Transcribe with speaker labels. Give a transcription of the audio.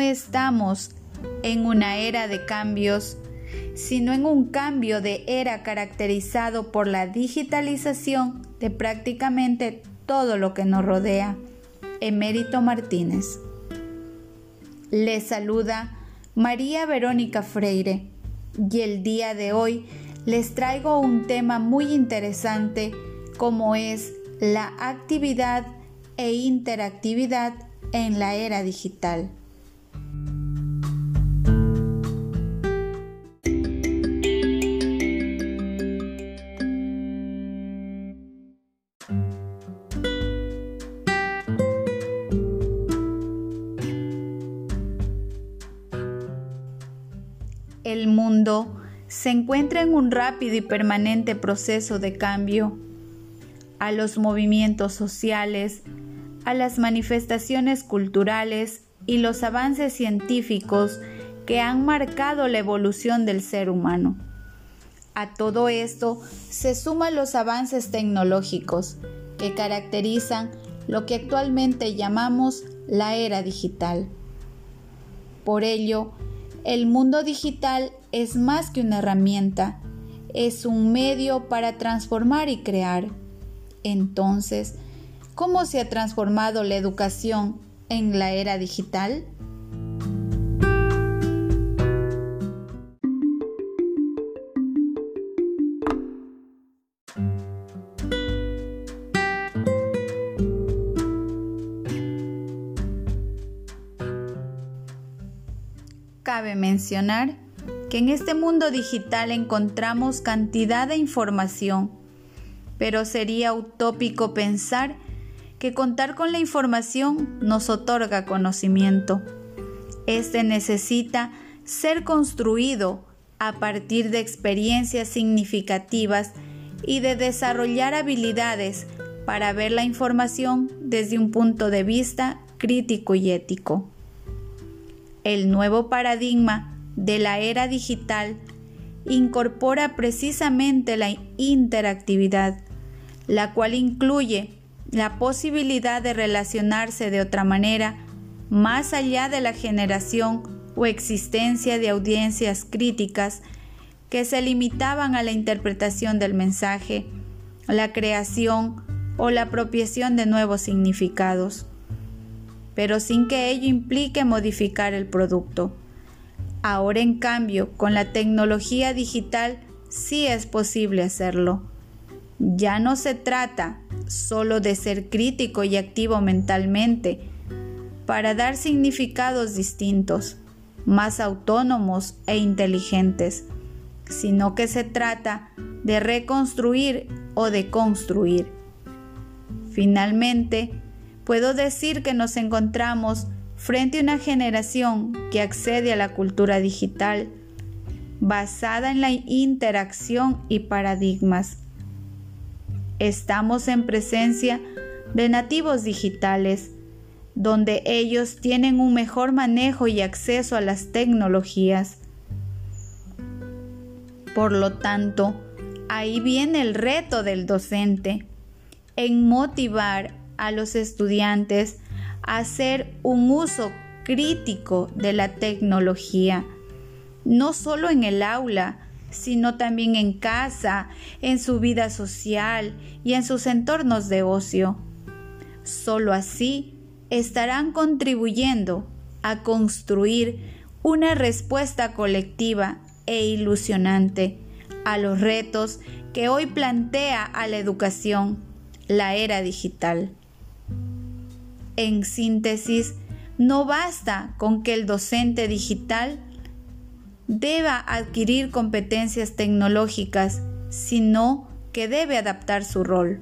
Speaker 1: estamos en una era de cambios, sino en un cambio de era caracterizado por la digitalización de prácticamente todo lo que nos rodea. Emérito Martínez. Le saluda María Verónica Freire y el día de hoy les traigo un tema muy interesante como es la actividad e interactividad en la era digital. El mundo se encuentra en un rápido y permanente proceso de cambio. A los movimientos sociales, a las manifestaciones culturales y los avances científicos que han marcado la evolución del ser humano. A todo esto se suman los avances tecnológicos que caracterizan lo que actualmente llamamos la era digital. Por ello, el mundo digital es más que una herramienta, es un medio para transformar y crear. Entonces, ¿Cómo se ha transformado la educación en la era digital? Cabe mencionar que en este mundo digital encontramos cantidad de información, pero sería utópico pensar que contar con la información nos otorga conocimiento. Este necesita ser construido a partir de experiencias significativas y de desarrollar habilidades para ver la información desde un punto de vista crítico y ético. El nuevo paradigma de la era digital incorpora precisamente la interactividad, la cual incluye la posibilidad de relacionarse de otra manera más allá de la generación o existencia de audiencias críticas que se limitaban a la interpretación del mensaje, la creación o la apropiación de nuevos significados, pero sin que ello implique modificar el producto. Ahora, en cambio, con la tecnología digital sí es posible hacerlo. Ya no se trata solo de ser crítico y activo mentalmente, para dar significados distintos, más autónomos e inteligentes, sino que se trata de reconstruir o de construir. Finalmente, puedo decir que nos encontramos frente a una generación que accede a la cultura digital basada en la interacción y paradigmas Estamos en presencia de nativos digitales, donde ellos tienen un mejor manejo y acceso a las tecnologías. Por lo tanto, ahí viene el reto del docente, en motivar a los estudiantes a hacer un uso crítico de la tecnología, no solo en el aula, sino también en casa, en su vida social y en sus entornos de ocio. Solo así estarán contribuyendo a construir una respuesta colectiva e ilusionante a los retos que hoy plantea a la educación la era digital. En síntesis, no basta con que el docente digital deba adquirir competencias tecnológicas, sino que debe adaptar su rol.